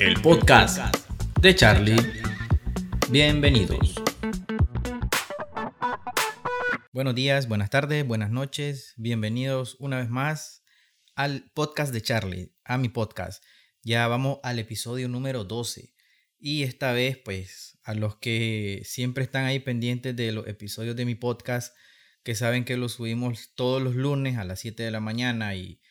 el podcast de Charlie. Bienvenidos. Buenos días, buenas tardes, buenas noches. Bienvenidos una vez más al podcast de Charlie, a mi podcast. Ya vamos al episodio número 12. Y esta vez, pues, a los que siempre están ahí pendientes de los episodios de mi podcast, que saben que los subimos todos los lunes a las 7 de la mañana y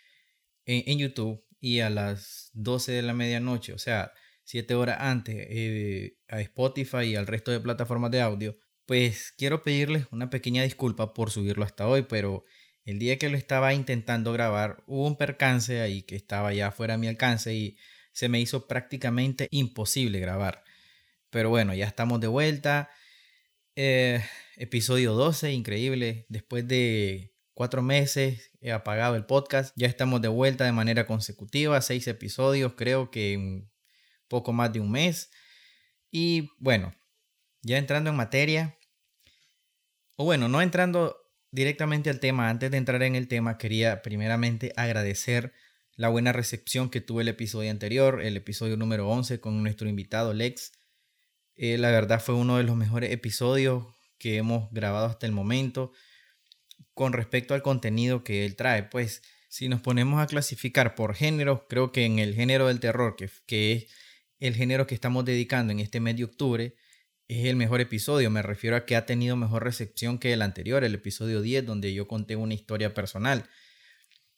en, YouTube y a las 12 de la medianoche, o sea, 7 horas antes eh, a Spotify y al resto de plataformas de audio, pues quiero pedirles una pequeña disculpa por subirlo hasta hoy, pero el día que lo estaba intentando grabar hubo un percance ahí que estaba ya fuera de mi alcance y se me hizo prácticamente imposible grabar. Pero bueno, ya estamos de vuelta. Eh, episodio 12, increíble. Después de cuatro meses he apagado el podcast. Ya estamos de vuelta de manera consecutiva. Seis episodios, creo que un poco más de un mes. Y bueno, ya entrando en materia. O bueno, no entrando directamente al tema. Antes de entrar en el tema, quería primeramente agradecer la buena recepción que tuvo el episodio anterior, el episodio número 11 con nuestro invitado Lex. Eh, la verdad fue uno de los mejores episodios que hemos grabado hasta el momento con respecto al contenido que él trae. Pues si nos ponemos a clasificar por género, creo que en el género del terror, que, que es el género que estamos dedicando en este mes de octubre, es el mejor episodio. Me refiero a que ha tenido mejor recepción que el anterior, el episodio 10, donde yo conté una historia personal.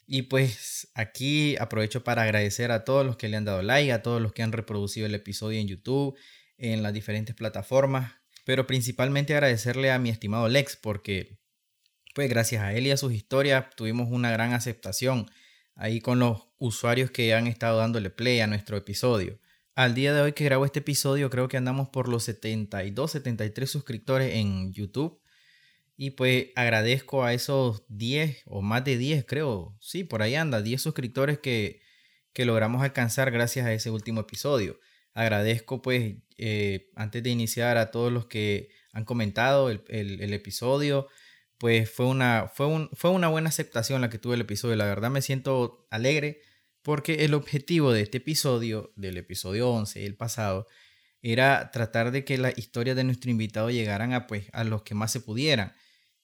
Y pues aquí aprovecho para agradecer a todos los que le han dado like, a todos los que han reproducido el episodio en YouTube, en las diferentes plataformas pero principalmente agradecerle a mi estimado Lex porque pues gracias a él y a sus historias tuvimos una gran aceptación ahí con los usuarios que han estado dándole play a nuestro episodio. Al día de hoy que grabo este episodio creo que andamos por los 72, 73 suscriptores en YouTube. Y pues agradezco a esos 10 o más de 10 creo, sí, por ahí anda, 10 suscriptores que, que logramos alcanzar gracias a ese último episodio. Agradezco pues eh, antes de iniciar a todos los que han comentado el, episodio, pues fue una, fue, fue una buena aceptación la que tuve el episodio. La verdad me siento alegre porque el objetivo de este episodio, del episodio 11, el pasado, era tratar de que las historias de nuestro invitado llegaran a, pues, a los que más se pudieran.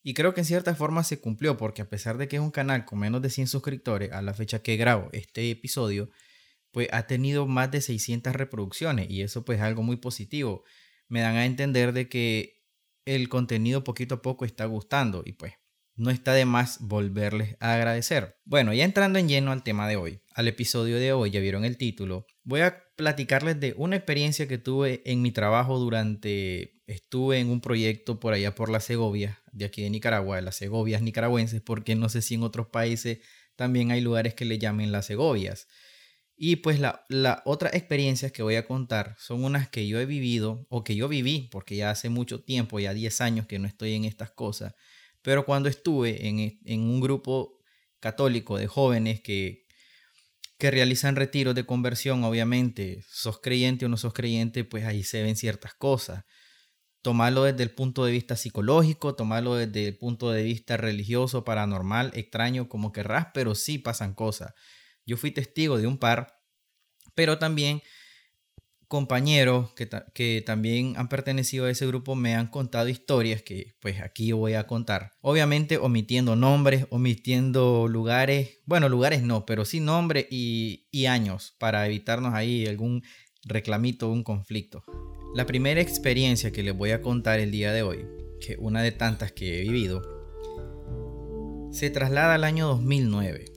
Y creo que en cierta forma se cumplió porque a pesar de que es un canal con menos de 100 suscriptores a la fecha que grabo este episodio, pues ha tenido más de 600 reproducciones y eso pues es algo muy positivo. Me dan a entender de que el contenido poquito a poco está gustando y pues no está de más volverles a agradecer. Bueno, ya entrando en lleno al tema de hoy, al episodio de hoy, ya vieron el título, voy a platicarles de una experiencia que tuve en mi trabajo durante, estuve en un proyecto por allá por las Segovias, de aquí de Nicaragua, de las Segovias nicaragüenses, porque no sé si en otros países también hay lugares que le llamen las Segovias. Y pues la, la otra experiencias que voy a contar son unas que yo he vivido o que yo viví, porque ya hace mucho tiempo, ya 10 años que no estoy en estas cosas, pero cuando estuve en, en un grupo católico de jóvenes que, que realizan retiros de conversión, obviamente, sos creyente o no sos creyente, pues ahí se ven ciertas cosas. Tomarlo desde el punto de vista psicológico, tomarlo desde el punto de vista religioso, paranormal, extraño, como querrás, pero sí pasan cosas. Yo fui testigo de un par, pero también compañeros que, también han pertenecido a ese grupo me han contado historias que pues aquí voy a contar. Obviamente omitiendo nombres, omitiendo lugares, bueno, lugares no, pero sí nombres y, y años para evitarnos ahí algún reclamito, un conflicto. La primera experiencia que les voy a contar el día de hoy, que una de tantas que he vivido, se traslada al año 2009.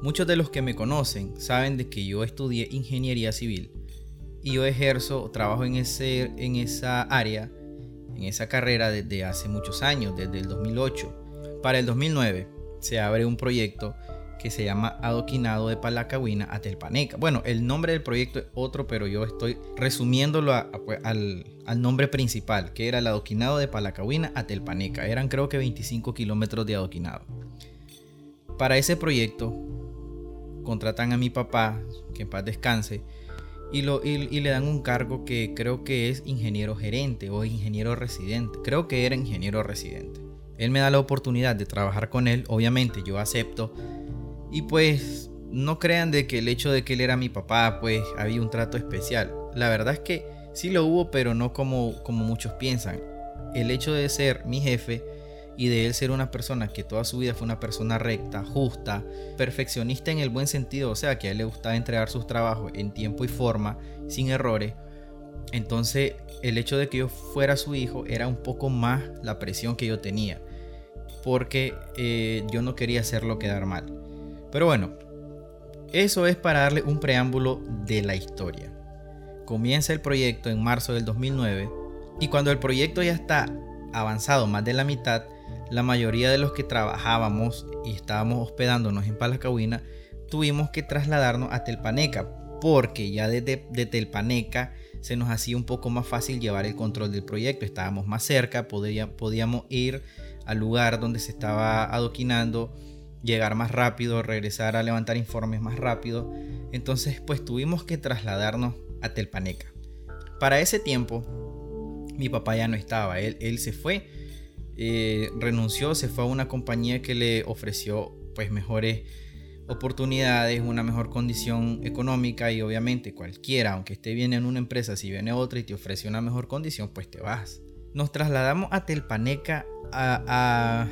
Muchos de los que me conocen saben de que yo estudié ingeniería civil y yo ejerzo, trabajo en, ese, en esa área, en esa carrera desde hace muchos años, desde el 2008. Para el 2009 se abre un proyecto que se llama Adoquinado de Palacahuina a Telpaneca. Bueno, el nombre del proyecto es otro, pero yo estoy resumiéndolo pues, al, al, nombre principal, que era el Adoquinado de Palacahuina a Telpaneca. Eran creo que 25 kilómetros de adoquinado. Para ese proyecto contratan a mi papá, que en paz descanse, y, lo, y, le dan un cargo que creo que es ingeniero gerente o ingeniero residente. Creo que era ingeniero residente. Él me da la oportunidad de trabajar con él, obviamente yo acepto. Y pues no crean de que el hecho de que él era mi papá, pues había un trato especial. La verdad es que sí lo hubo, pero no como, como muchos piensan. El hecho de ser mi jefe y de él ser una persona que toda su vida fue una persona recta, justa, perfeccionista en el buen sentido, o sea, que a él le gustaba entregar sus trabajos en tiempo y forma, sin errores. Entonces, el hecho de que yo fuera su hijo era un poco más la presión que yo tenía, porque eh, yo no quería hacerlo quedar mal. Pero bueno, eso es para darle un preámbulo de la historia. Comienza el proyecto en marzo del 2009 y cuando el proyecto ya está avanzado más de la mitad, la mayoría de los que trabajábamos y estábamos hospedándonos en Palacahuina tuvimos que trasladarnos a Telpaneca porque ya desde de Telpaneca se nos hacía un poco más fácil llevar el control del proyecto. Estábamos más cerca, podíamos ir al lugar donde se estaba adoquinando llegar más rápido, regresar a levantar informes más rápido. Entonces, pues tuvimos que trasladarnos a Telpaneca. Para ese tiempo, mi papá ya no estaba, él, él se fue, eh, renunció, se fue a una compañía que le ofreció pues mejores oportunidades, una mejor condición económica y obviamente cualquiera, aunque esté bien en una empresa, si viene otra y te ofrece una mejor condición, pues te vas. Nos trasladamos a Telpaneca a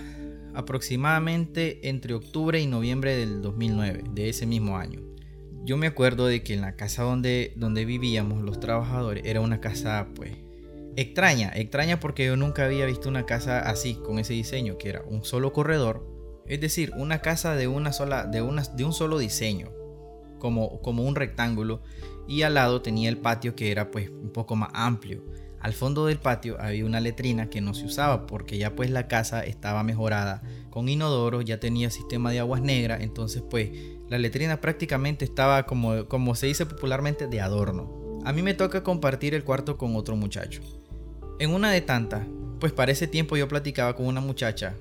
aproximadamente entre octubre y noviembre del 2009, de ese mismo año. Yo me acuerdo de que en la casa donde, donde vivíamos los trabajadores era una casa pues extraña, extraña porque yo nunca había visto una casa así, con ese diseño, que era un solo corredor, es decir, una casa de, una sola, de, una, de un solo diseño, como, como un rectángulo, y al lado tenía el patio que era pues un poco más amplio al fondo del patio había una letrina que no se usaba porque ya pues la casa estaba mejorada con inodoro, ya tenía sistema de aguas negras, entonces pues la letrina prácticamente estaba como, como se dice popularmente de adorno. A mí me toca compartir el cuarto con otro muchacho. En una de tantas, pues para ese tiempo yo platicaba con una muchacha,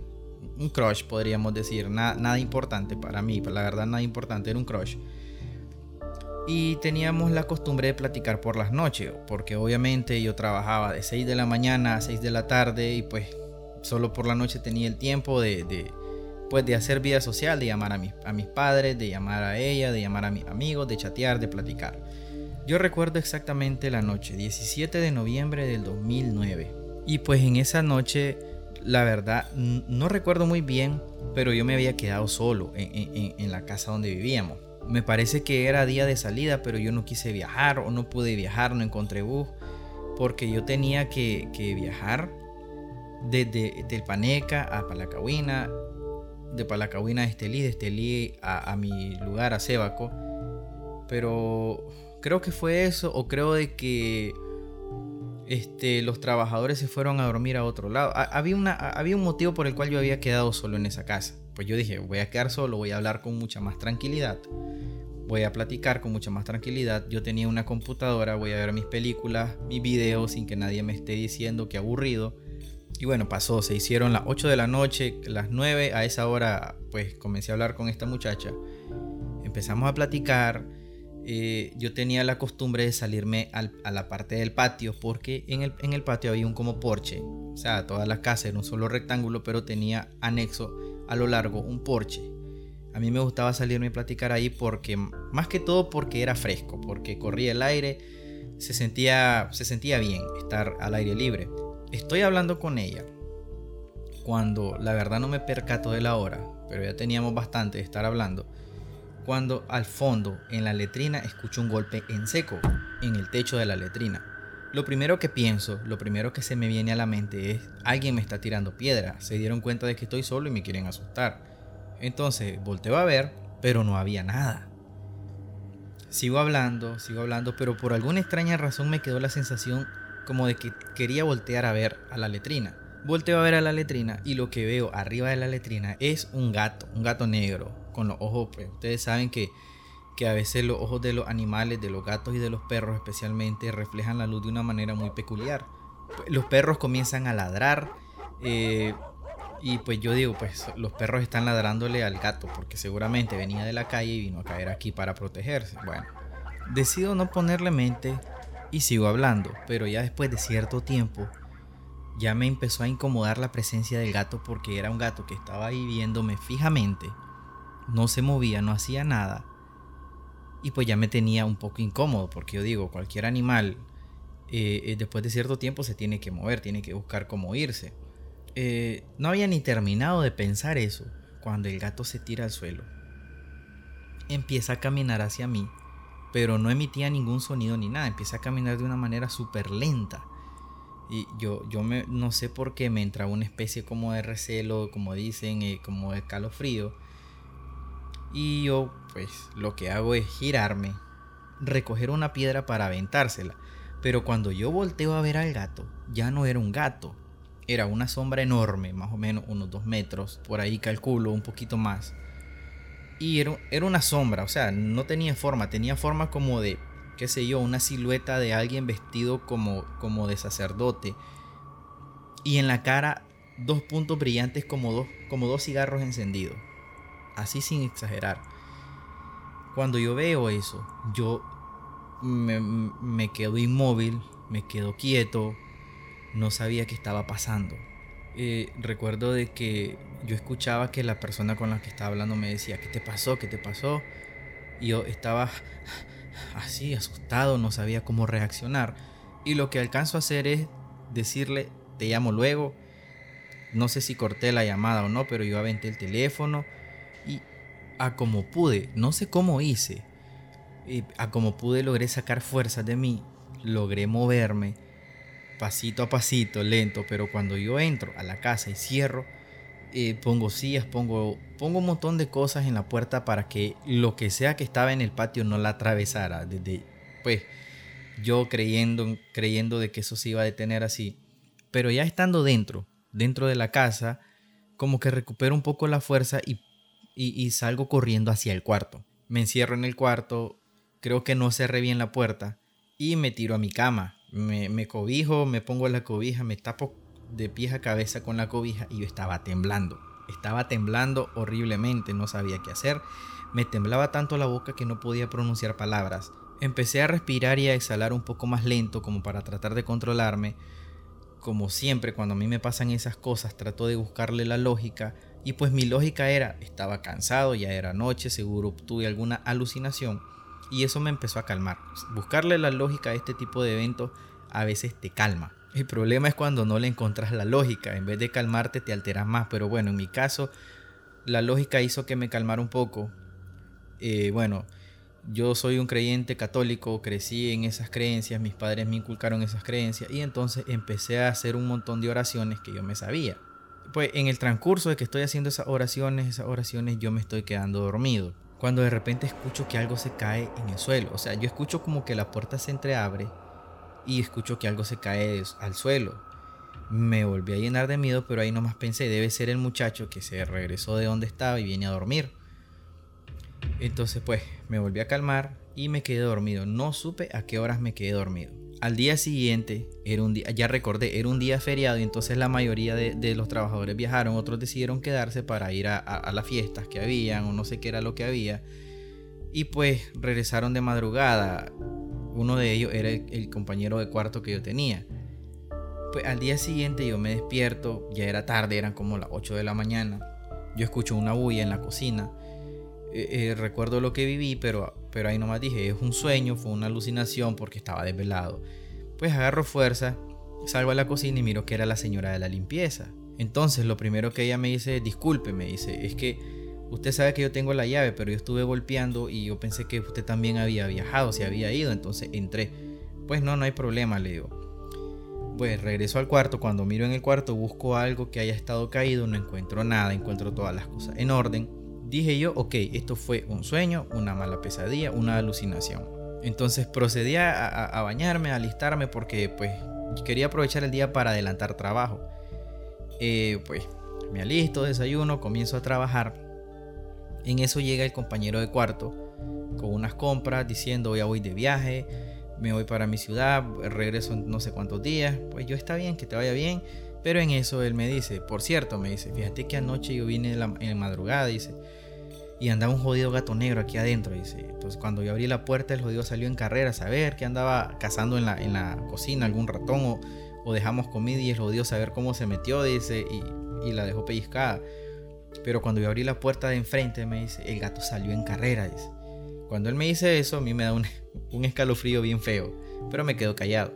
un crush podríamos decir, nada, nada importante para mí, la verdad nada importante, era un crush y teníamos la costumbre de platicar por las noches, porque obviamente yo trabajaba de 6 de la mañana a 6 de la tarde y pues solo por la noche tenía el tiempo de, pues de hacer vida social, de llamar a, mis, a mis padres, de llamar a ella, de llamar a mis amigos, de chatear, de platicar. Yo recuerdo exactamente la noche, 17 de noviembre del 2009. Y pues en esa noche, la verdad, no recuerdo muy bien, pero yo me había quedado solo en, la casa donde vivíamos me parece que era día de salida, pero yo no quise viajar o no pude viajar, no encontré bus, porque yo tenía que, viajar desde Telpaneca a Palacahuina, de Palacahuina a Estelí, de Estelí a, a mi lugar, a Cebaco. Pero creo que fue eso, o creo de que este, los trabajadores se fueron a dormir a otro lado. había, una, había un motivo por el cual yo había quedado solo en esa casa. Pues yo dije, voy a quedar solo, voy a hablar con mucha más tranquilidad. Voy a platicar con mucha más tranquilidad. Yo tenía una computadora, voy a ver mis películas, mis videos sin que nadie me esté diciendo que aburrido. Y bueno, pasó, se hicieron las 8 de la noche, las 9, a esa hora pues comencé a hablar con esta muchacha. Empezamos a platicar eh, yo tenía la costumbre de salirme a la parte del patio porque en el, patio había un como porche. O sea, toda la casa era un solo rectángulo, pero tenía anexo a lo largo un porche. A mí me gustaba salirme a platicar ahí porque, más que todo porque era fresco, porque corría el aire, se sentía, se sentía bien estar al aire libre. Estoy hablando con ella cuando la verdad no me percato de la hora, pero ya teníamos bastante de estar hablando cuando al fondo, en la letrina, escucho un golpe en seco, en el techo de la letrina. Lo primero que pienso, lo primero que se me viene a la mente es, alguien me está tirando piedra, se dieron cuenta de que estoy solo y me quieren asustar. Entonces volteo a ver, pero no había nada. Sigo hablando, sigo hablando, pero por alguna extraña razón me quedó la sensación como de que quería voltear a ver a la letrina. Volteo a ver a la letrina y lo que veo arriba de la letrina es un gato, un gato negro, con los ojos, pues ustedes saben que, que a veces los ojos de los animales, de los gatos y de los perros especialmente, reflejan la luz de una manera muy peculiar. Los perros comienzan a ladrar eh, y pues yo digo, pues los perros están ladrándole al gato porque seguramente venía de la calle y vino a caer aquí para protegerse. Bueno, decido no ponerle mente y sigo hablando, pero ya después de cierto tiempo ya me empezó a incomodar la presencia del gato porque era un gato que estaba ahí viéndome fijamente, no se movía, no hacía nada, Y pues ya me tenía un poco incómodo, porque yo digo, cualquier animal eh, eh, después de cierto tiempo se tiene que mover, tiene que buscar cómo irse. Eh, no había ni terminado de pensar eso cuando el gato se tira al suelo. Empieza a caminar hacia mí, pero no emitía ningún sonido ni nada, empieza a caminar de una manera súper lenta. Y yo, yo me, no sé por qué me entra una especie como de recelo, como dicen, como de calofrío. Y yo, pues, lo que hago es girarme, recoger una piedra para aventársela. Pero cuando yo volteo a ver al gato, ya no era un gato. Era una sombra enorme, más o menos unos dos metros, por ahí calculo, un poquito más. Y era, era una sombra, o sea, no tenía forma, tenía forma como de, qué sé yo, una silueta de alguien vestido como, como de sacerdote. Y en la cara dos puntos brillantes como dos, como dos cigarros encendidos. Así sin exagerar. Cuando yo veo eso, yo me, quedo inmóvil, me quedo quieto, no sabía qué estaba pasando. Eh, recuerdo de que yo escuchaba que la persona con la que estaba hablando me decía, ¿qué te pasó? ¿Qué te pasó? Y yo estaba así, asustado, no sabía cómo reaccionar. Y lo que alcanzo a hacer es decirle, te llamo luego. No sé si corté la llamada o no, pero yo aventé el teléfono a como pude, no sé cómo hice, a como pude logré sacar fuerzas de mí, logré moverme pasito a pasito, lento, pero cuando yo entro a la casa y cierro, eh, pongo sillas, pongo, pongo un montón de cosas en la puerta para que lo que sea que estaba en el patio no la atravesara. Desde, pues yo creyendo, creyendo de que eso se iba a detener así. Pero ya estando dentro, dentro de la casa, como que recupero un poco la fuerza y, y salgo corriendo hacia el cuarto. Me encierro en el cuarto, creo que no cerré bien la puerta y me tiro a mi cama. Me, cobijo, me pongo la cobija, me tapo de pies a cabeza con la cobija y yo estaba temblando. Estaba temblando horriblemente, no sabía qué hacer. Me temblaba tanto la boca que no podía pronunciar palabras. Empecé a respirar y a exhalar un poco más lento como para tratar de controlarme. Como siempre, cuando a mí me pasan esas cosas, trato de buscarle la lógica. Y pues mi lógica era, estaba cansado, ya era noche, seguro tuve alguna alucinación y eso me empezó a calmar. Buscarle la lógica a este tipo de eventos a veces te calma. El problema es cuando no le encontras la lógica. En vez de calmarte te alteras más. Pero bueno, en mi caso, la lógica hizo que me calmara un poco. Eh, bueno, yo soy un creyente católico, crecí en esas creencias, mis padres me inculcaron esas creencias y entonces empecé a hacer un montón de oraciones que yo me sabía. Pues en el transcurso de que estoy haciendo esas oraciones, esas oraciones yo me estoy quedando dormido cuando de repente escucho que algo se cae en el suelo. O sea, yo escucho como que la puerta se entreabre y escucho que algo se cae al suelo. Me volví a llenar de miedo, pero ahí nomás pensé, debe ser el muchacho que se regresó de donde estaba y viene a dormir. Entonces pues me volví a calmar y me quedé dormido. No supe a qué horas me quedé dormido. Al día siguiente, era un día, ya recordé, era un día feriado y entonces la mayoría de, los trabajadores viajaron, otros decidieron quedarse para ir a, las fiestas que habían o no sé qué era lo que había. Y pues regresaron de madrugada. Uno de ellos era el, compañero de cuarto que yo tenía. Pues al día siguiente yo me despierto, ya era tarde, eran como las 8 de la mañana. Yo escucho una bulla en la cocina. Eh, eh, recuerdo lo que viví, pero pero ahí nomás dije, es un sueño, fue una alucinación porque estaba desvelado. Pues agarro fuerza, salgo a la cocina y miro que era la señora de la limpieza. Entonces lo primero que ella me dice, disculpe, me dice, es que usted sabe que yo tengo la llave, pero yo estuve golpeando y yo pensé que usted también había viajado, se había ido, entonces entré. Pues no, no hay problema, le digo. Pues regreso al cuarto, cuando miro en el cuarto busco algo que haya estado caído, no encuentro nada, encuentro todas las cosas en orden dije yo, ok, esto fue un sueño, una mala pesadilla, una alucinación. Entonces procedí a, bañarme, a alistarme porque pues quería aprovechar el día para adelantar trabajo. Eh, pues me alisto, desayuno, comienzo a trabajar. En eso llega el compañero de cuarto con unas compras diciendo ya voy de viaje, me voy para mi ciudad, regreso en no sé cuántos días. Pues yo está bien, que te vaya bien. Pero en eso él me dice, por cierto, me dice, fíjate que anoche yo vine en la, madrugada, dice, y andaba un jodido gato negro aquí adentro, dice. Entonces cuando yo abrí la puerta, el jodido salió en carrera a saber que andaba cazando en la, en la cocina algún ratón o, o dejamos comida y el jodido saber cómo se metió, dice, y, y la dejó pellizcada. Pero cuando yo abrí la puerta de enfrente, me dice, el gato salió en carrera, dice. Cuando él me dice eso, a mí me da un, un escalofrío bien feo, pero me quedo callado.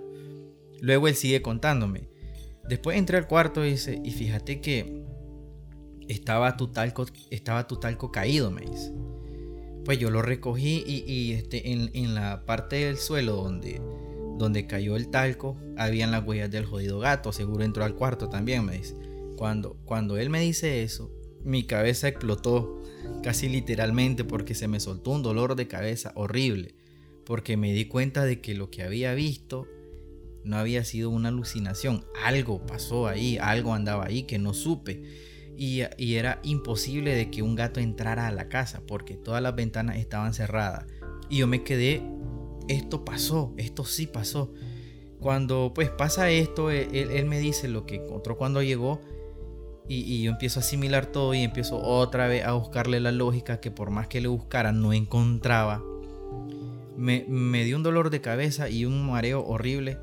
Luego él sigue contándome. Después entré al cuarto dice, y fíjate que estaba tu talco, estaba tu talco caído, me dice. Pues yo lo recogí y, este, en, la parte del suelo donde, donde cayó el talco, habían las huellas del jodido gato, seguro entró al cuarto también, me dice. Cuando, cuando él me dice eso, mi cabeza explotó casi literalmente porque se me soltó un dolor de cabeza horrible, porque me di cuenta de que lo que había visto no había sido una alucinación, algo pasó ahí, algo andaba ahí que no supe. Y, y, era imposible de que un gato entrara a la casa porque todas las ventanas estaban cerradas. Y yo me quedé, esto pasó, esto sí pasó. Cuando pues pasa esto, él, él me dice lo que encontró cuando llegó y, yo empiezo a asimilar todo y empiezo otra vez a buscarle la lógica que por más que le buscara no encontraba. Me, me dio un dolor de cabeza y un mareo horrible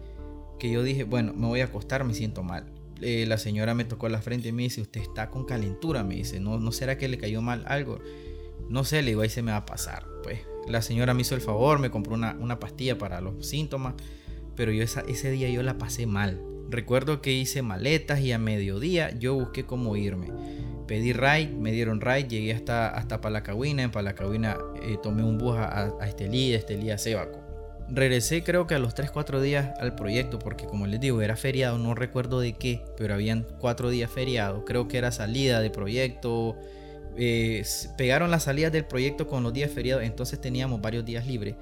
que yo dije, bueno, me voy a acostar, me siento mal. Eh, la señora me tocó la frente y me dice, usted está con calentura, me dice, ¿no, no será que le cayó mal algo? No sé, le digo, ahí se me va a pasar. Pues la señora me hizo el favor, me compró una, una pastilla para los síntomas, pero yo ese día yo la pasé mal. Recuerdo que hice maletas y a mediodía yo busqué cómo irme. Pedí ride, me dieron ride, llegué hasta, hasta. En Palacahuina eh, tomé un bus a, a Estelí, de Estelí a Sebaco. Regresé creo que a los 3-4 días al proyecto porque como les digo era feriado, no recuerdo de qué, pero habían 4 días feriados. Creo que era salida de proyecto. Eh, pegaron las salidas del proyecto con los días feriados, entonces teníamos varios días libres.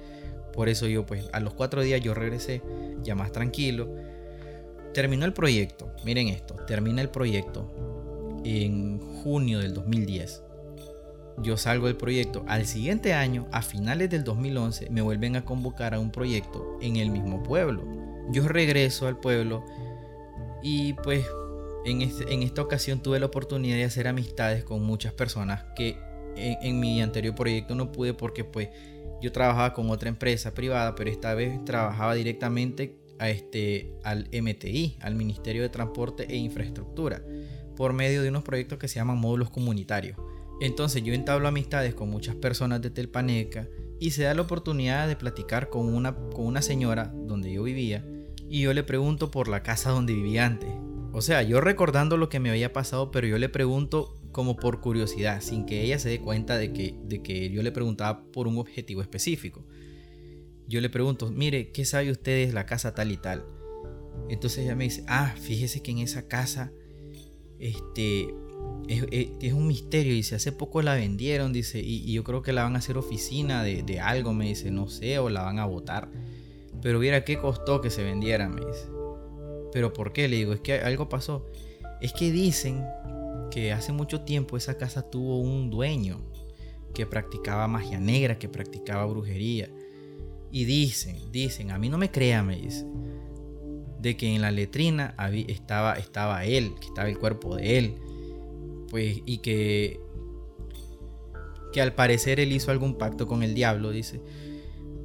Por eso yo pues a los 4 días yo regresé ya más tranquilo terminó el proyecto. Miren esto, termina el proyecto en junio del 2010. Yo salgo del proyecto. Al siguiente año, a finales del 2011, me vuelven a convocar a un proyecto en el mismo pueblo. Yo regreso al pueblo y pues en, este, esta ocasión tuve la oportunidad de hacer amistades con muchas personas que en, mi anterior proyecto no pude porque pues yo trabajaba con otra empresa privada, pero esta vez trabajaba directamente este, al MTI, al Ministerio de Transporte e Infraestructura, por medio de unos proyectos que se llaman módulos comunitarios. Entonces yo entablo amistades con muchas personas de Telpaneca y se da la oportunidad de platicar con una, con una señora donde yo vivía y yo le pregunto por la casa donde vivía antes. O sea, yo recordando lo que me había pasado, pero yo le pregunto como por curiosidad, sin que ella se dé cuenta de que, de que yo le preguntaba por un objetivo específico yo le pregunto, mire, ¿qué sabe usted de la casa tal y tal? Entonces ella me dice, ah, fíjese que en esa casa, este, es, un misterio, dice, hace poco la vendieron, dice, y, yo creo que la van a hacer oficina de, de, algo, me dice, no sé, o la van a botar. Pero viera qué costó que se vendiera, me dice. Pero ¿por qué? Le digo, es que algo pasó. Es que dicen que hace mucho tiempo esa casa tuvo un dueño que practicaba magia negra, que practicaba brujería. Y dicen, dicen, a mí no me crea, me dice, de que en la letrina estaba, estaba él, que estaba el cuerpo de él. Pues, y que, que al parecer él hizo algún pacto con el diablo, dice.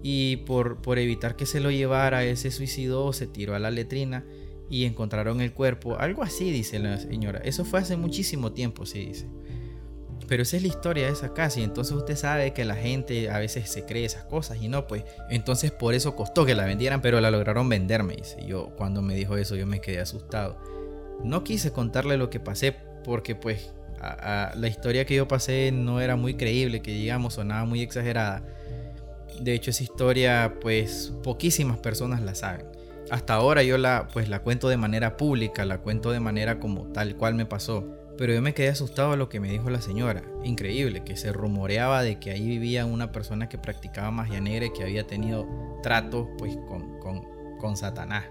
Y por, por evitar que se lo llevara, él se suicidó, se tiró a la letrina y encontraron el cuerpo. Algo así, dice la señora. Eso fue hace muchísimo tiempo, sí, dice. Pero esa es la historia de esa casa y entonces usted sabe que la gente a veces se cree esas cosas y no, pues entonces por eso costó que la vendieran, pero la lograron venderme, dice. Yo cuando me dijo eso yo me quedé asustado. No quise contarle lo que pasé porque pues la historia que yo pasé no era muy creíble, que digamos sonaba muy exagerada. De hecho esa historia pues poquísimas personas la saben. Hasta ahora yo la pues la cuento de manera pública, la cuento de manera como tal cual me pasó pero yo me quedé asustado a lo que me dijo la señora. Increíble, que se rumoreaba de que ahí vivía una persona que practicaba magia negra y que había tenido trato pues con, con, con Satanás.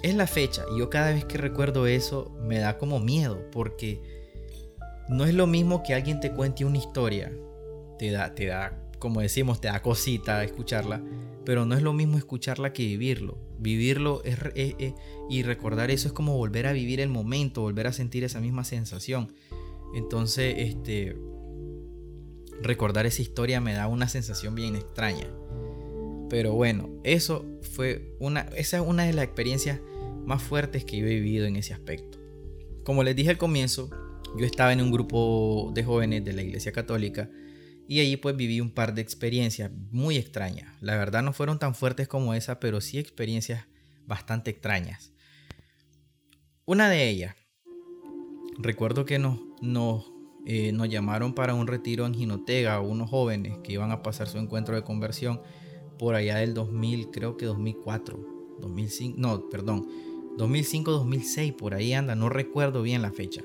Es la fecha y yo cada vez que recuerdo eso me da como miedo porque no es lo mismo que alguien te cuente una historia. Te da, te da, como decimos, te da cosita escucharla, pero no es lo mismo escucharla que vivirlo. Vivirlo y recordar eso es como volver a vivir el momento, volver a sentir esa misma sensación. Entonces, este, recordar esa historia me da una sensación bien extraña. Pero bueno, eso fue una, esa es una de las experiencias más fuertes que yo he vivido en ese aspecto. Como les dije al comienzo, yo estaba en un grupo de jóvenes de la Iglesia Católica Y allí pues viví un par de experiencias muy extrañas. La verdad no fueron tan fuertes como esa, pero sí experiencias bastante extrañas. Una de ellas, recuerdo que nos, nos, eh, nos llamaron para un retiro en Jinotega, unos jóvenes que iban a pasar su encuentro de conversión por allá del 2000, creo que 2004, 2005, no, perdón, 2005-2006, por ahí anda, no recuerdo bien la fecha.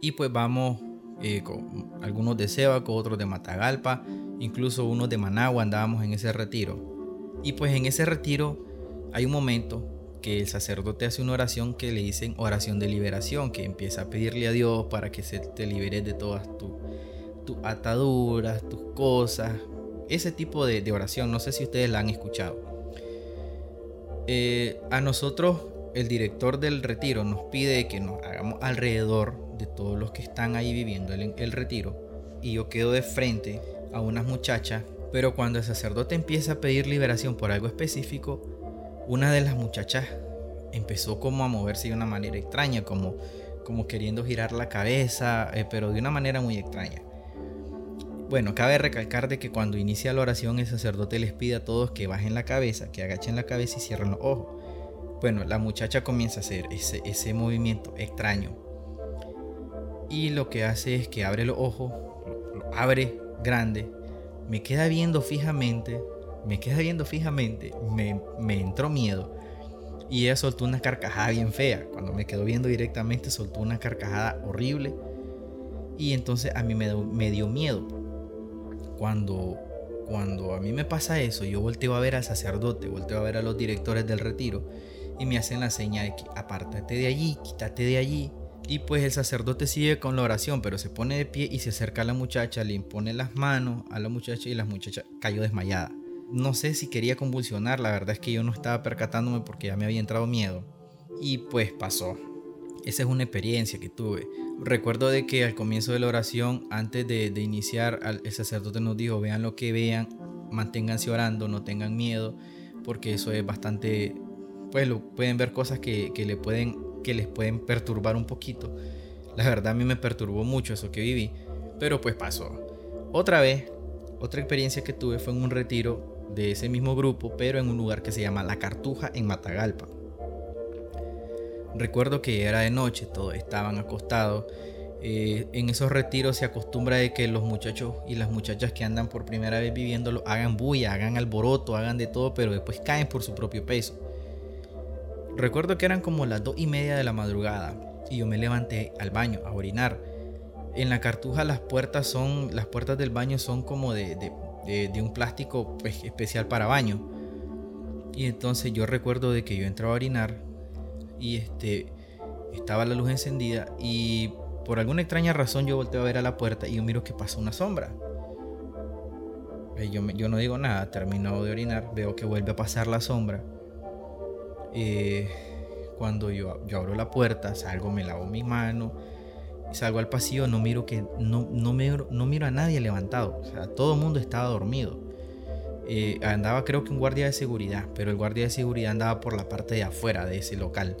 Y pues vamos eh, con algunos de Sebaco, otros de Matagalpa, incluso unos de Managua andábamos en ese retiro. Y pues en ese retiro hay un momento que el sacerdote hace una oración que le dicen oración de liberación, que empieza a pedirle a Dios para que se te liberes de todas tus ataduras, tus cosas, ese tipo de, oración, no sé si ustedes la han escuchado. Eh, a nosotros el director del retiro nos pide que nos hagamos alrededor de todos los que están ahí viviendo el, el retiro y yo quedo de frente a unas muchachas, pero cuando el sacerdote empieza a pedir liberación por algo específico, una de las muchachas empezó como a moverse de una manera extraña, como, como queriendo girar la cabeza, eh, pero de una manera muy extraña. Bueno, cabe recalcar de que cuando inicia la oración el sacerdote les pide a todos que bajen la cabeza, que agachen la cabeza y cierren los ojos. Bueno, la muchacha comienza a hacer ese, ese movimiento extraño. Y lo que hace es que abre los ojos, abre grande, me queda viendo fijamente, me queda viendo fijamente, me, me entró miedo. Y ella soltó una carcajada bien fea. Cuando me quedó viendo directamente, soltó una carcajada horrible. Y entonces a mí me, me dio miedo. Cuando, cuando a mí me pasa eso, yo volteo a ver al sacerdote, volteo a ver a los directores del retiro y me hacen la señal de que apártate de allí, quítate de allí. Y pues el sacerdote sigue con la oración, pero se pone de pie y se acerca a la muchacha, le impone las manos a la muchacha y la muchacha cayó desmayada. No sé si quería convulsionar, la verdad es que yo no estaba percatándome porque ya me había entrado miedo. Y pues pasó. Esa es una experiencia que tuve. Recuerdo de que al comienzo de la oración, antes de, iniciar, el sacerdote nos dijo, vean lo que vean, manténganse orando, no tengan miedo, porque eso es bastante pues pueden ver cosas que, le pueden, que les pueden perturbar un poquito. La verdad a mí me perturbó mucho eso que viví, pero pues pasó. Otra vez, otra experiencia que tuve fue en un retiro de ese mismo grupo, pero en un lugar que se llama La Cartuja en Matagalpa. Recuerdo que era de noche, todos estaban acostados. Eh, en esos retiros se acostumbra de que los muchachos y las muchachas que andan por primera vez viviéndolo hagan bulla, hagan alboroto, hagan de todo, pero después caen por su propio peso. Recuerdo que eran como las dos y media de la madrugada y yo me levanté al baño a orinar. En la cartuja las puertas son, las puertas del baño son como de, un plástico pues, especial para baño. Y entonces yo recuerdo de que yo entraba a orinar y este, estaba la luz encendida y por alguna extraña razón yo volteo a ver a la puerta y yo miro que pasa una sombra. Eh, yo, yo no digo nada, termino de orinar, veo que vuelve a pasar la sombra eh, cuando yo, yo abro la puerta, salgo, me lavo mi mano, salgo al pasillo, no miro que no, no, miro, no miro a nadie levantado. Todo el mundo estaba dormido. Eh, andaba creo que un guardia de seguridad, pero el guardia de seguridad andaba por la parte de afuera de ese local.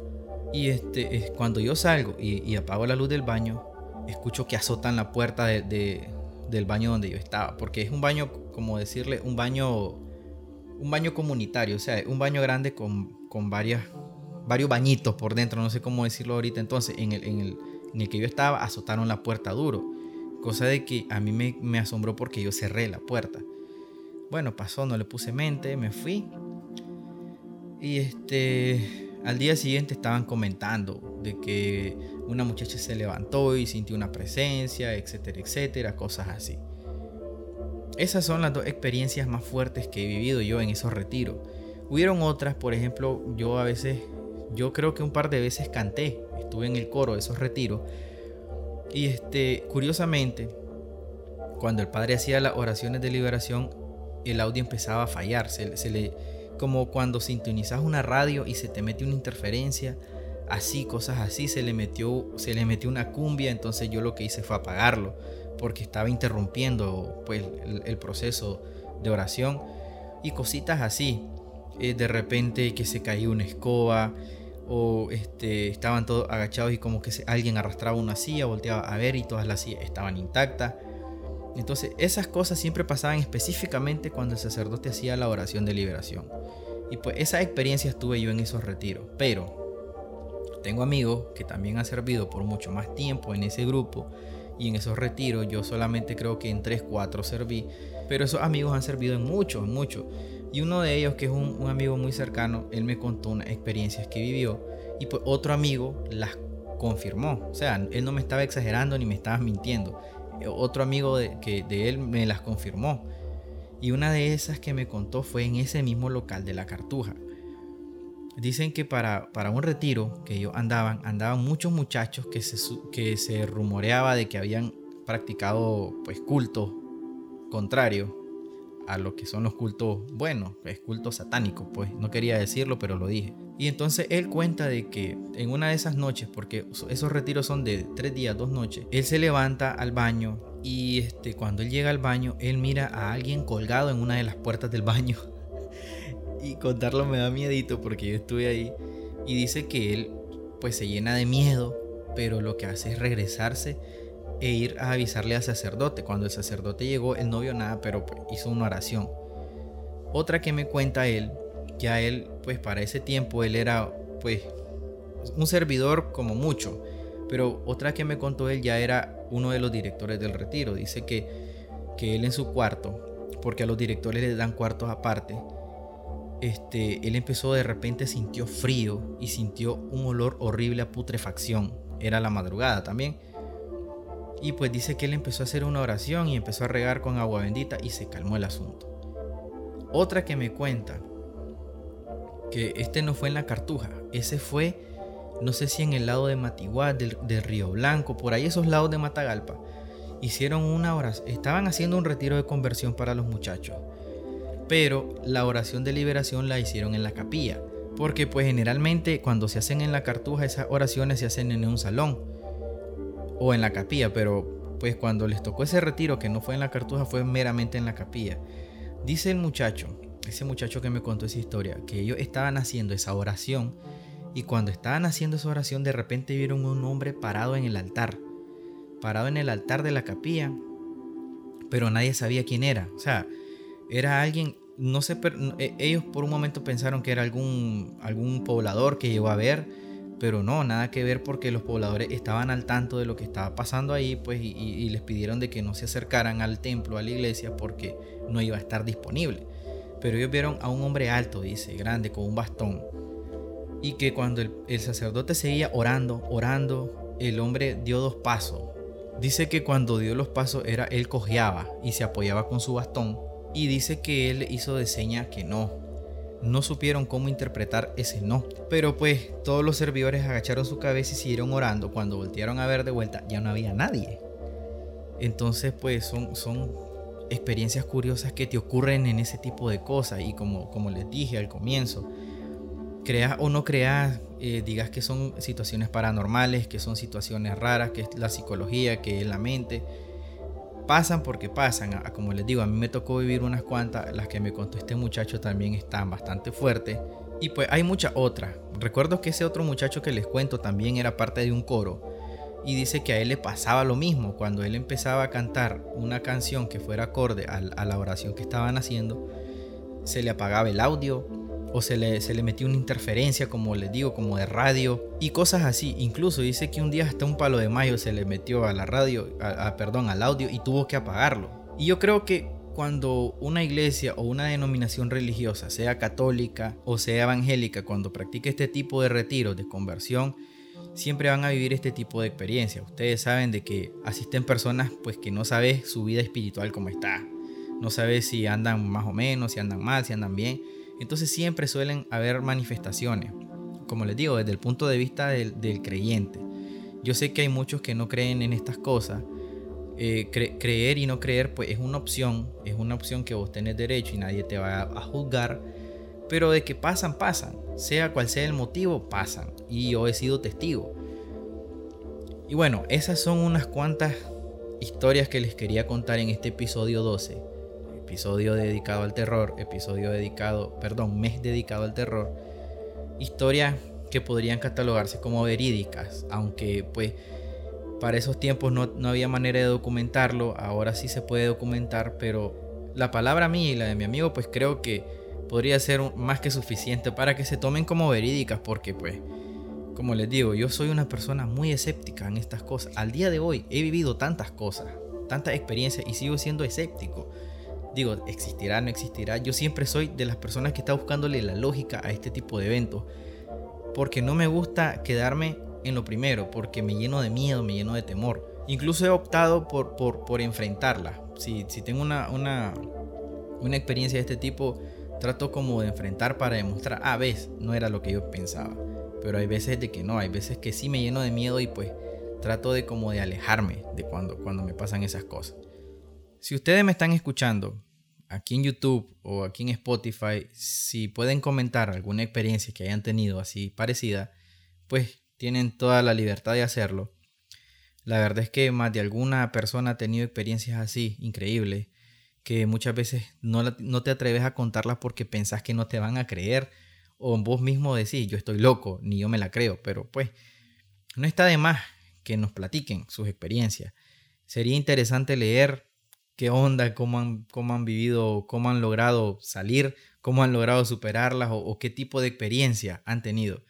Y este, cuando yo salgo y, apago la luz del baño, escucho que azotan la puerta de, del baño donde yo estaba, porque es un baño, como decirle, un baño, un baño comunitario, o sea, un baño grande con con varias, varios bañitos por dentro, no sé cómo decirlo ahorita. Entonces, en el, en el, en el que yo estaba, azotaron la puerta duro. Cosa de que a mí me, me asombró porque yo cerré la puerta. Bueno, pasó, no le puse mente, me fui. Y este, al día siguiente estaban comentando de que una muchacha se levantó y sintió una presencia, etcétera, etcétera, cosas así. Esas son las dos experiencias más fuertes que he vivido yo en esos retiros. Hubieron otras, por ejemplo, yo a veces, yo creo que un par de veces canté, estuve en el coro de esos retiros. Y este, curiosamente, cuando el padre hacía las oraciones de liberación, el audio empezaba a fallar. Se, le, como cuando sintonizas una radio y se te mete una interferencia, así, cosas así, se le metió, se le metió una cumbia, entonces yo lo que hice fue apagarlo, porque estaba interrumpiendo pues, el proceso de oración y cositas así. Eh, de repente que se caía una escoba o este, estaban todos agachados y como que alguien arrastraba una silla, volteaba a ver y todas las sillas estaban intactas. Entonces, esas cosas siempre pasaban específicamente cuando el sacerdote hacía la oración de liberación. Y pues esa experiencia estuve yo en esos retiros. Pero tengo amigos que también han servido por mucho más tiempo en ese grupo y en esos retiros. Yo solamente creo que en 3, 4 serví. Pero esos amigos han servido en muchos, en muchos. Y uno de ellos, que es un, un, amigo muy cercano, él me contó unas experiencias que vivió. Y pues otro amigo las confirmó. O sea, él no me estaba exagerando ni me estaba mintiendo. Otro amigo de, que, de él me las confirmó. Y una de esas que me contó fue en ese mismo local de la Cartuja. Dicen que para, para un retiro que ellos andaban, andaban muchos muchachos que se, que se rumoreaba de que habían practicado pues cultos contrarios a lo que son los cultos buenos, es culto satánico, pues no quería decirlo, pero lo dije. Y entonces él cuenta de que en una de esas noches, porque esos retiros son de tres días, dos noches, él se levanta al baño y este, cuando él llega al baño, él mira a alguien colgado en una de las puertas del baño. y contarlo me da miedito porque yo estuve ahí. Y dice que él pues se llena de miedo, pero lo que hace es regresarse e ir a avisarle al sacerdote. Cuando el sacerdote llegó, él no vio nada, pero pues, hizo una oración. Otra que me cuenta él, ya él, pues para ese tiempo, él era pues un servidor como mucho, pero otra que me contó él ya era uno de los directores del retiro. Dice que, que él en su cuarto, porque a los directores les dan cuartos aparte, este, él empezó de repente sintió frío y sintió un olor horrible a putrefacción. Era la madrugada también y pues dice que él empezó a hacer una oración y empezó a regar con agua bendita y se calmó el asunto. Otra que me cuenta que este no fue en la Cartuja, ese fue, no sé si en el lado de Matiguá, del, Río Blanco, por ahí esos lados de Matagalpa. Hicieron una oración, estaban haciendo un retiro de conversión para los muchachos, pero la oración de liberación la hicieron en la capilla, porque pues generalmente cuando se hacen en la Cartuja esas oraciones se hacen en un salón o en la capilla, pero pues cuando les tocó ese retiro que no fue en la cartuja fue meramente en la capilla. Dice el muchacho, ese muchacho que me contó esa historia, que ellos estaban haciendo esa oración y cuando estaban haciendo esa oración de repente vieron un hombre parado en el altar, parado en el altar de la capilla, pero nadie sabía quién era. O sea, era alguien, no sé, e, ellos por un momento pensaron que era algún, algún poblador que llegó a ver pero no, nada que ver porque los pobladores estaban al tanto de lo que estaba pasando ahí, pues, y, les pidieron de que no se acercaran al templo, a la iglesia, porque no iba a estar disponible. Pero ellos vieron a un hombre alto, dice, grande, con un bastón, y que cuando el, sacerdote seguía orando, orando, el hombre dio dos pasos. Dice que cuando dio los pasos era él cojeaba y se apoyaba con su bastón, y dice que él hizo de seña que no, no supieron cómo interpretar ese no. Pero pues todos los servidores agacharon su cabeza y siguieron orando. Cuando voltearon a ver de vuelta ya no había nadie. Entonces pues son, son experiencias curiosas que te ocurren en ese tipo de cosas. Y como, como les dije al comienzo, creas o no creas, eh, digas que son situaciones paranormales, que son situaciones raras, que es la psicología, que es la mente pasan porque pasan. como les digo, a mí me tocó vivir unas cuantas. Las que me contó este muchacho también están bastante fuertes. Y pues hay muchas otras. Recuerdo que ese otro muchacho que les cuento también era parte de un coro. Y dice que a él le pasaba lo mismo. Cuando él empezaba a cantar una canción que fuera acorde a, la oración que estaban haciendo, se le apagaba el audio, o se le, se le metió una interferencia, como les digo, como de radio y cosas así. Incluso dice que un día hasta un palo de mayo se le metió a la radio, a, perdón, al audio y tuvo que apagarlo. Y yo creo que cuando una iglesia o una denominación religiosa, sea católica o sea evangélica, cuando practica este tipo de retiro de conversión, siempre van a vivir este tipo de experiencia. Ustedes saben de que asisten personas pues que no saben su vida espiritual cómo está. No saben si andan más o menos, si andan mal, si andan bien entonces siempre suelen haber manifestaciones, como les digo, desde el punto de vista del, creyente. Yo sé que hay muchos que no creen en estas cosas. Eh, creer y no creer pues es una opción, es una opción que vos tenés derecho y nadie te va a, juzgar, pero de que pasan, pasan, sea cual sea el motivo, pasan. Y yo he sido testigo. Y bueno, esas son unas cuantas historias que les quería contar en este episodio 12 episodio dedicado al terror, episodio dedicado, perdón, mes dedicado al terror, historias que podrían catalogarse como verídicas, aunque pues Para esos tiempos no, no había manera de documentarlo, ahora sí se puede documentar, pero la palabra mía y la de mi amigo pues creo que podría ser más que suficiente para que se tomen como verídicas porque pues como les digo, yo soy una persona muy escéptica en estas cosas. Al día de hoy he vivido tantas cosas, tantas experiencias y sigo siendo escéptico. Digo, existirá, no existirá. Yo siempre soy de las personas que está buscándole la lógica a este tipo de eventos. Porque no me gusta quedarme en lo primero, porque me lleno de miedo, me lleno de temor. Incluso he optado por, por, enfrentarla. Si, si tengo una, una, una experiencia de este tipo, trato como de enfrentar para demostrar, ah, ves, no era lo que yo pensaba. Pero hay veces de que no, hay veces que sí me lleno de miedo y pues trato de como de alejarme de cuando, cuando me pasan esas cosas. Si ustedes me están escuchando aquí en YouTube o aquí en Spotify, si pueden comentar alguna experiencia que hayan tenido así parecida, pues tienen toda la libertad de hacerlo. La verdad es que más de alguna persona ha tenido experiencias así increíbles que muchas veces no, no te atreves a contarlas porque pensás que no te van a creer o vos mismo decís, yo estoy loco, ni yo me la creo, pero pues no está de más que nos platiquen sus experiencias. Sería interesante leer qué onda, cómo han, cómo han vivido, cómo han logrado salir, cómo han logrado superarlas o, qué tipo de experiencia han tenido.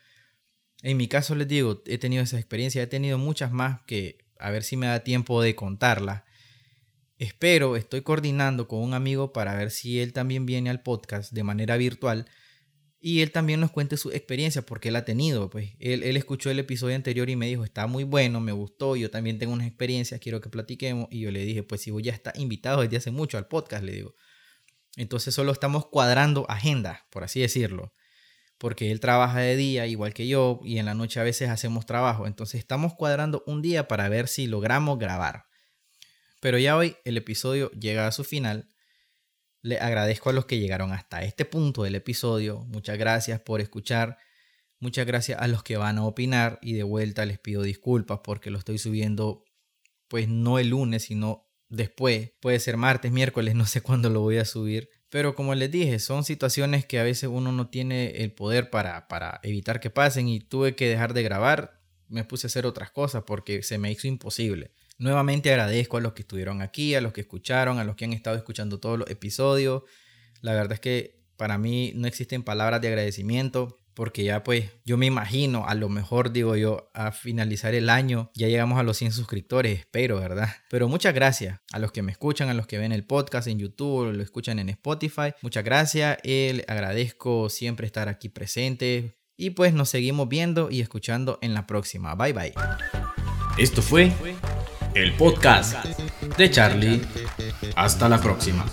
En mi caso les digo, he tenido esa experiencia, he tenido muchas más que a ver si me da tiempo de contarlas. Espero, estoy coordinando con un amigo para ver si él también viene al podcast de manera virtual y él también nos cuente su experiencia porque él ha tenido, pues él, escuchó el episodio anterior y me dijo, está muy bueno, me gustó, yo también tengo unas experiencias, quiero que platiquemos. Y yo le dije, pues si vos ya está invitado desde hace mucho al podcast, le digo. Entonces solo estamos cuadrando agenda, por así decirlo. Porque él trabaja de día igual que yo y en la noche a veces hacemos trabajo. Entonces estamos cuadrando un día para ver si logramos grabar. Pero ya hoy el episodio llega a su final le agradezco a los que llegaron hasta este punto del episodio. Muchas gracias por escuchar. Muchas gracias a los que van a opinar y de vuelta les pido disculpas porque lo estoy subiendo pues no el lunes, sino después. Puede ser martes, miércoles, no sé cuándo lo voy a subir. Pero como les dije, son situaciones que a veces uno no tiene el poder para, para evitar que pasen y tuve que dejar de grabar. Me puse a hacer otras cosas porque se me hizo imposible. Nuevamente agradezco a los que estuvieron aquí, a los que escucharon, a los que han estado escuchando todos los episodios. La verdad es que para mí no existen palabras de agradecimiento porque ya pues yo me imagino, a lo mejor digo yo, a finalizar el año ya llegamos a los 100 suscriptores, espero, ¿verdad? Pero muchas gracias a los que me escuchan, a los que ven el podcast en YouTube, lo escuchan en Spotify. Muchas gracias, él agradezco siempre estar aquí presente y pues nos seguimos viendo y escuchando en la próxima. Bye bye. Esto fue el podcast de Charlie. Hasta la próxima.